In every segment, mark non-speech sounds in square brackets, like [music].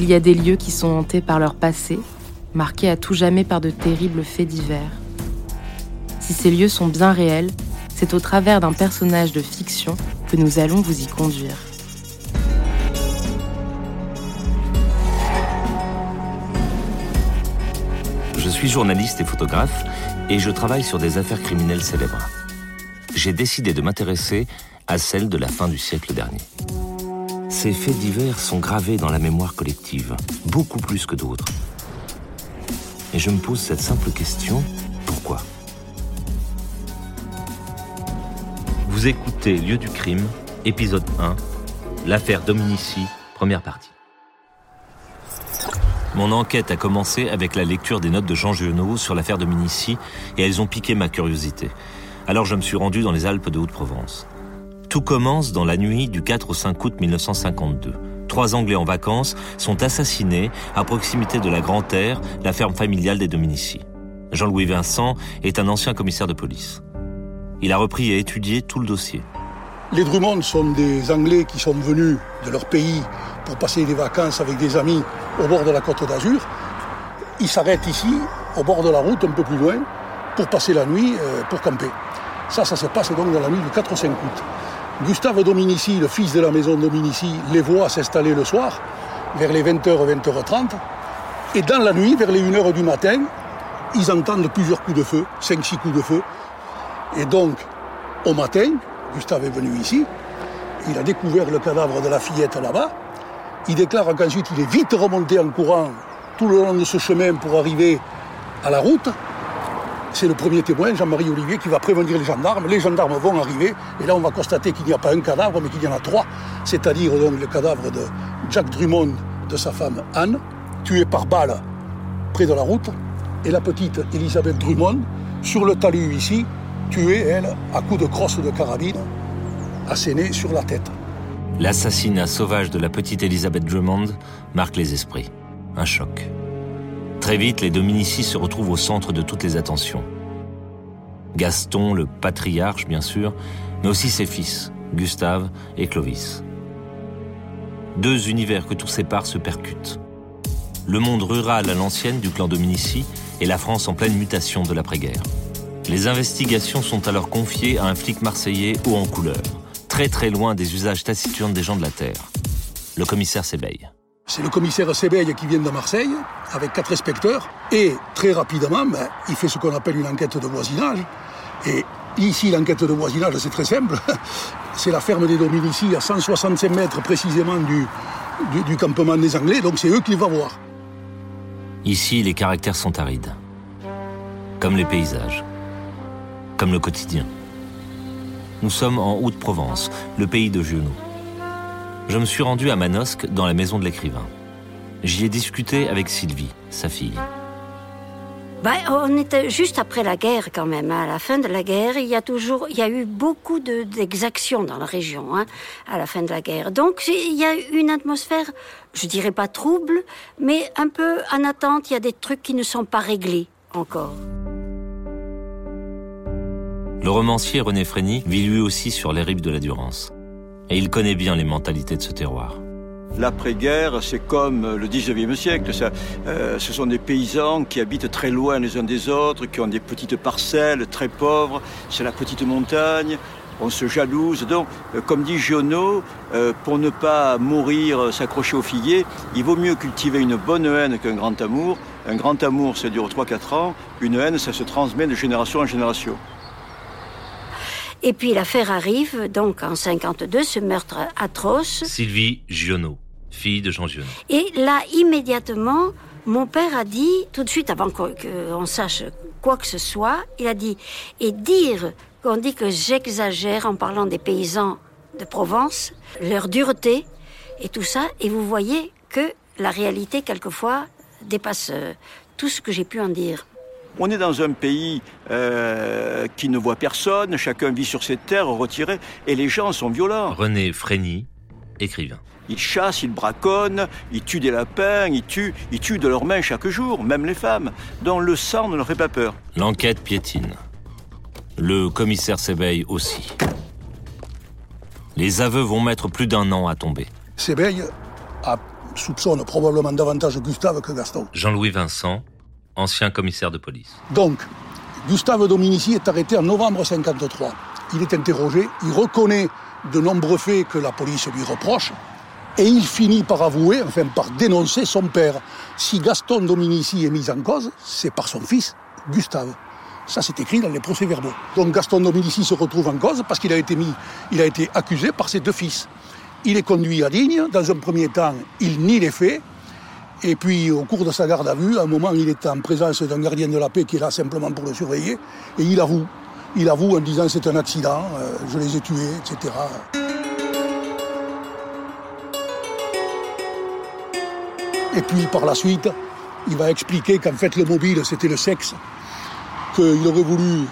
Il y a des lieux qui sont hantés par leur passé, marqués à tout jamais par de terribles faits divers. Si ces lieux sont bien réels, c'est au travers d'un personnage de fiction que nous allons vous y conduire. Je suis journaliste et photographe et je travaille sur des affaires criminelles célèbres. J'ai décidé de m'intéresser à celles de la fin du siècle dernier. Ces faits divers sont gravés dans la mémoire collective, beaucoup plus que d'autres. Et je me pose cette simple question, pourquoi? Vous écoutez Lieu du crime, épisode 1, l'affaire Dominici, première partie. Mon enquête a commencé avec la lecture des notes de Jean Giono sur l'affaire Dominici et elles ont piqué ma curiosité. Alors je me suis rendu dans les Alpes de Haute-Provence. Tout commence dans la nuit du 4 au 5 août 1952. Trois Anglais en vacances sont assassinés à proximité de la Grand-Terre, la ferme familiale des Dominici. Jean-Louis Vincent est un ancien commissaire de police. Il a repris et étudié tout le dossier. Les Drummond sont des Anglais qui sont venus de leur pays pour passer des vacances avec des amis au bord de la côte d'Azur. Ils s'arrêtent ici, au bord de la route, un peu plus loin, pour passer la nuit, euh, pour camper. Ça, ça se passe donc dans la nuit du 4 au 5 août. Gustave Dominici, le fils de la maison Dominici, les voit s'installer le soir, vers les 20h, 20h30. Et dans la nuit, vers les 1h du matin, ils entendent plusieurs coups de feu, 5-6 coups de feu, et donc, au matin, Gustave est venu ici, il a découvert le cadavre de la fillette là-bas. Il déclare qu'ensuite il est vite remonté en courant tout le long de ce chemin pour arriver à la route. C'est le premier témoin, Jean-Marie Olivier, qui va prévenir les gendarmes. Les gendarmes vont arriver et là on va constater qu'il n'y a pas un cadavre, mais qu'il y en a trois, c'est-à-dire le cadavre de Jack Drummond, de sa femme Anne, tuée par balle près de la route, et la petite Elisabeth Drummond sur le talus ici, tuée, elle, à coups de crosse de carabine, assénée sur la tête. L'assassinat sauvage de la petite Elisabeth Drummond marque les esprits. Un choc. Très vite, les Dominici se retrouvent au centre de toutes les attentions. Gaston, le patriarche, bien sûr, mais aussi ses fils, Gustave et Clovis. Deux univers que tout sépare se percutent. Le monde rural à l'ancienne du clan Dominici et la France en pleine mutation de l'après-guerre. Les investigations sont alors confiées à un flic marseillais haut en couleur, très très loin des usages taciturnes des gens de la Terre, le commissaire Sébeil. C'est le commissaire Sébeil qui vient de Marseille, avec quatre inspecteurs, et très rapidement, ben, il fait ce qu'on appelle une enquête de voisinage. Et ici, l'enquête de voisinage, c'est très simple. [laughs] C'est la ferme des Dominici, à 165 mètres précisément du, campement des Anglais, donc c'est eux qu'il va voir. Ici, les caractères sont arides, comme les paysages comme le quotidien. Nous sommes en Haute-Provence, le pays de Giono. Je me suis rendu à Manosque, dans la maison de l'écrivain. J'y ai discuté avec Sylvie, sa fille. Ben, on était juste après la guerre quand même. hein. À la fin de la guerre, il y a toujours, il y a eu beaucoup de- d'exactions dans la région hein, à la fin de la guerre. Donc il y a une atmosphère, je dirais pas trouble, mais un peu en attente. Il y a des trucs qui ne sont pas réglés encore. Le romancier René Frény vit lui aussi sur les rives de la Durance. Et il connaît bien les mentalités de ce terroir. L'après-guerre, c'est comme le 19e siècle. Ça, euh, ce sont des paysans qui habitent très loin les uns des autres, qui ont des petites parcelles très pauvres. C'est la petite montagne. On se jalouse. Donc, euh, comme dit Giono, euh, pour ne pas mourir, euh, s'accrocher au figuier, il vaut mieux cultiver une bonne haine qu'un grand amour. Un grand amour, ça dure 3-4 ans. Une haine, ça se transmet de génération en génération. Et puis l'affaire arrive, donc en 52, ce meurtre atroce. Sylvie Giono, fille de Jean Giono. Et là, immédiatement, mon père a dit, tout de suite, avant qu'on sache quoi que ce soit, il a dit, et dire qu'on dit que j'exagère en parlant des paysans de Provence, leur dureté et tout ça, et vous voyez que la réalité, quelquefois, dépasse euh, tout ce que j'ai pu en dire. On est dans un pays euh, qui ne voit personne, chacun vit sur ses terres retirées, et les gens sont violents. René Frény, écrivain. Ils chassent, ils braconnent, ils tuent des lapins, ils tuent, ils tuent de leurs mains chaque jour, même les femmes, dont le sang ne leur fait pas peur. L'enquête piétine. Le commissaire s'éveille aussi. Les aveux vont mettre plus d'un an à tomber. Sébeil a soupçonne probablement davantage Gustave que Gaston. Jean-Louis Vincent, ancien commissaire de police. Donc, Gustave Dominici est arrêté en novembre 53. Il est interrogé, il reconnaît de nombreux faits que la police lui reproche, et il finit par avouer, enfin par dénoncer son père. Si Gaston Dominici est mis en cause, c'est par son fils, Gustave. Ça, c'est écrit dans les procès-verbaux. Donc Gaston Dominici se retrouve en cause parce qu'il a été mis, il a été accusé par ses deux fils. Il est conduit à Digne. Dans un premier temps, il nie les faits. Et puis, au cours de sa garde à vue, à un moment, il est en présence d'un gardien de la paix qui est là simplement pour le surveiller. Et il avoue. Il avoue en disant c'est un accident, euh, je les ai tués, etc. Et puis, par la suite, il va expliquer qu'en fait, le mobile, c'était le sexe. Qu'il aurait voulu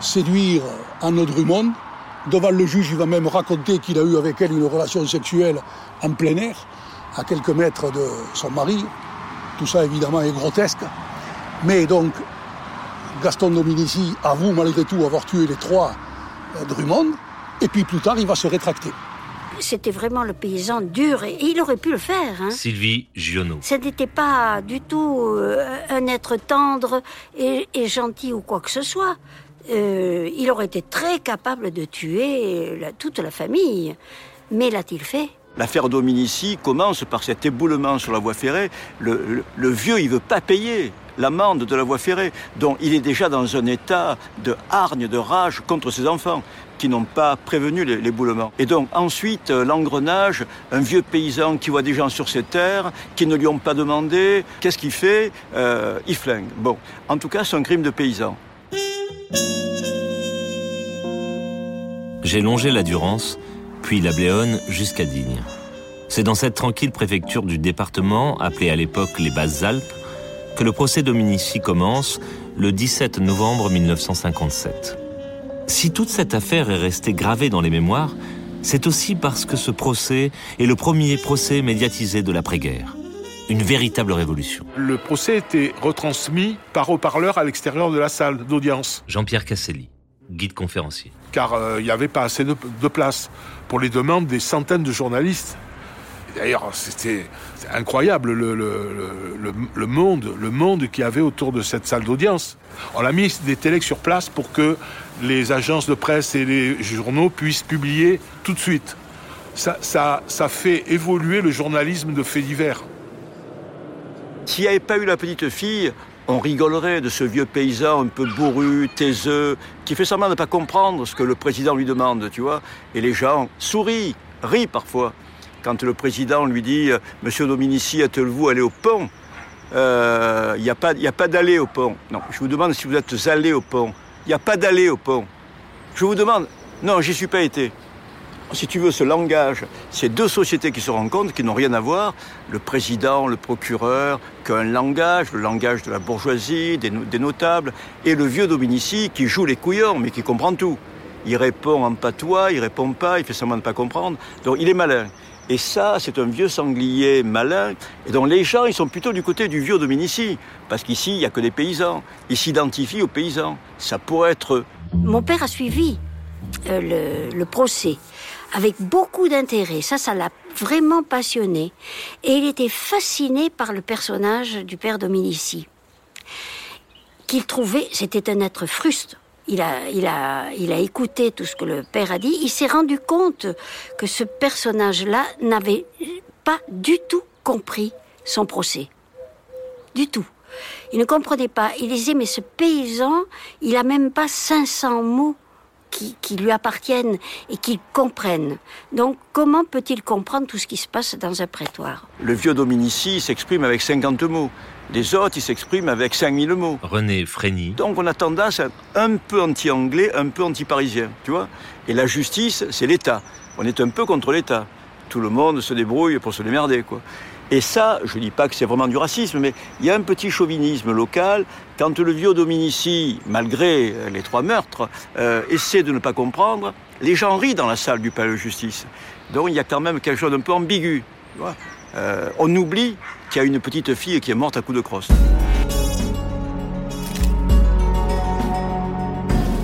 séduire Anne Drummond. Devant le juge, il va même raconter qu'il a eu avec elle une relation sexuelle en plein air, à quelques mètres de son mari. Tout ça, évidemment, est grotesque. Mais donc, Gaston Dominici avoue malgré tout avoir tué les trois euh, Drummond. Et puis plus tard, il va se rétracter. C'était vraiment le paysan dur et il aurait pu le faire. Hein. Sylvie Giono. Ce n'était pas du tout euh, un être tendre et, et, gentil ou quoi que ce soit. Euh, il aurait été très capable de tuer la, toute la famille. Mais l'a-t-il fait? L'affaire Dominici commence par cet éboulement sur la voie ferrée. Le, le, le vieux, il veut pas payer l'amende de la voie ferrée, dont il est déjà dans un état de hargne, de rage contre ses enfants qui n'ont pas prévenu l'éboulement. Et donc ensuite, l'engrenage, un vieux paysan qui voit des gens sur ses terres, qui ne lui ont pas demandé, qu'est-ce qu'il fait euh, Il flingue. Bon, en tout cas, c'est un crime de paysan. J'ai longé la Durance, puis la Bléone jusqu'à Digne. C'est dans cette tranquille préfecture du département, appelée à l'époque les Basses-Alpes, que le procès Dominici commence le 17 novembre 1957. Si toute cette affaire est restée gravée dans les mémoires, c'est aussi parce que ce procès est le premier procès médiatisé de l'après-guerre. Une véritable révolution. Le procès était retransmis par haut-parleur à l'extérieur de la salle d'audience. Jean-Pierre Casselli, guide conférencier. Car il euh, n'y avait pas assez de, de place pour les demandes des centaines de journalistes D'ailleurs, c'était incroyable le, monde, le monde qu'il y avait autour de cette salle d'audience. On a mis des télés sur place pour que les agences de presse et les journaux puissent publier tout de suite. Ça, ça, ça fait évoluer le journalisme de faits divers. S'il n'y avait pas eu la petite fille, on rigolerait de ce vieux paysan un peu bourru, taiseux, qui fait semblant de ne pas comprendre ce que le président lui demande, tu vois. Et les gens sourient, rient parfois quand le président lui dit euh, Monsieur Dominici, êtes-vous allé au pont? Il euh, n'y a pas, y a pas d'aller au pont. Non, je vous demande si vous êtes allé au pont. Il n'y a pas d'aller au pont. Je vous demande, non, j'y suis pas été. Si tu veux, ce langage, c'est deux sociétés qui se rencontrent, qui n'ont rien à voir, le président, le procureur, qu'un langage, le langage de la bourgeoisie, des, des, notables, et le vieux Dominici qui joue les couillons, mais qui comprend tout. Il répond en patois, il répond pas, il fait semblant de pas comprendre. Donc il est malin. Et ça, c'est un vieux sanglier malin. Et donc les gens, ils sont plutôt du côté du vieux Dominici. Parce qu'ici, il n'y a que des paysans. Ils s'identifient aux paysans. Ça pourrait être. Mon père a suivi euh, le, le, procès avec beaucoup d'intérêt. Ça, ça l'a vraiment passionné. Et il était fasciné par le personnage du père Dominici. Qu'il trouvait, c'était un être fruste il a, écouté tout ce que le père a dit, il s'est rendu compte que ce personnage-là n'avait pas du tout compris son procès. Du tout. Il ne comprenait pas. Il disait, mais ce paysan, il a même pas 500 mots qui, qui lui appartiennent et qu'il comprenne. Donc, comment peut-il comprendre tout ce qui se passe dans un prétoire? Le vieux Dominici s'exprime avec 50 mots. Les autres, ils s'expriment avec 5000 mots. René Frény. Donc on a tendance à être un peu anti-anglais, un peu anti-parisien, tu vois? Et la justice, c'est l'État. On est un peu contre l'État. Tout le monde se débrouille pour se démerder, quoi. Et ça, je ne dis pas que c'est vraiment du racisme, mais il y a un petit chauvinisme local. Quand le vieux Dominici, malgré les trois meurtres, euh, essaie de ne pas comprendre, les gens rient dans la salle du palais de justice. Donc il y a quand même quelque chose d'un peu ambigu. Euh, on oublie qu'il y a une petite fille qui est morte à coups de crosse.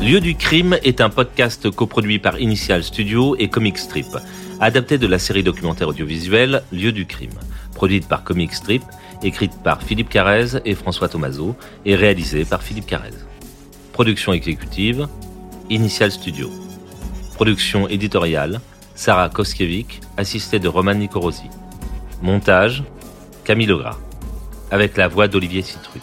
Lieu du crime est un podcast coproduit par Initial Studio et Comic Strip, adapté de la série documentaire audiovisuelle Lieu du crime. Produite par Comic Strip, écrite par Philippe Carrez et François Tomaso et réalisée par Philippe Carrez. Production exécutive, Initial Studio. Production éditoriale, Sarah Koskiewicz, assistée de Roman Nicorosi. Montage, Camille Legras. Avec la voix d'Olivier Citruc.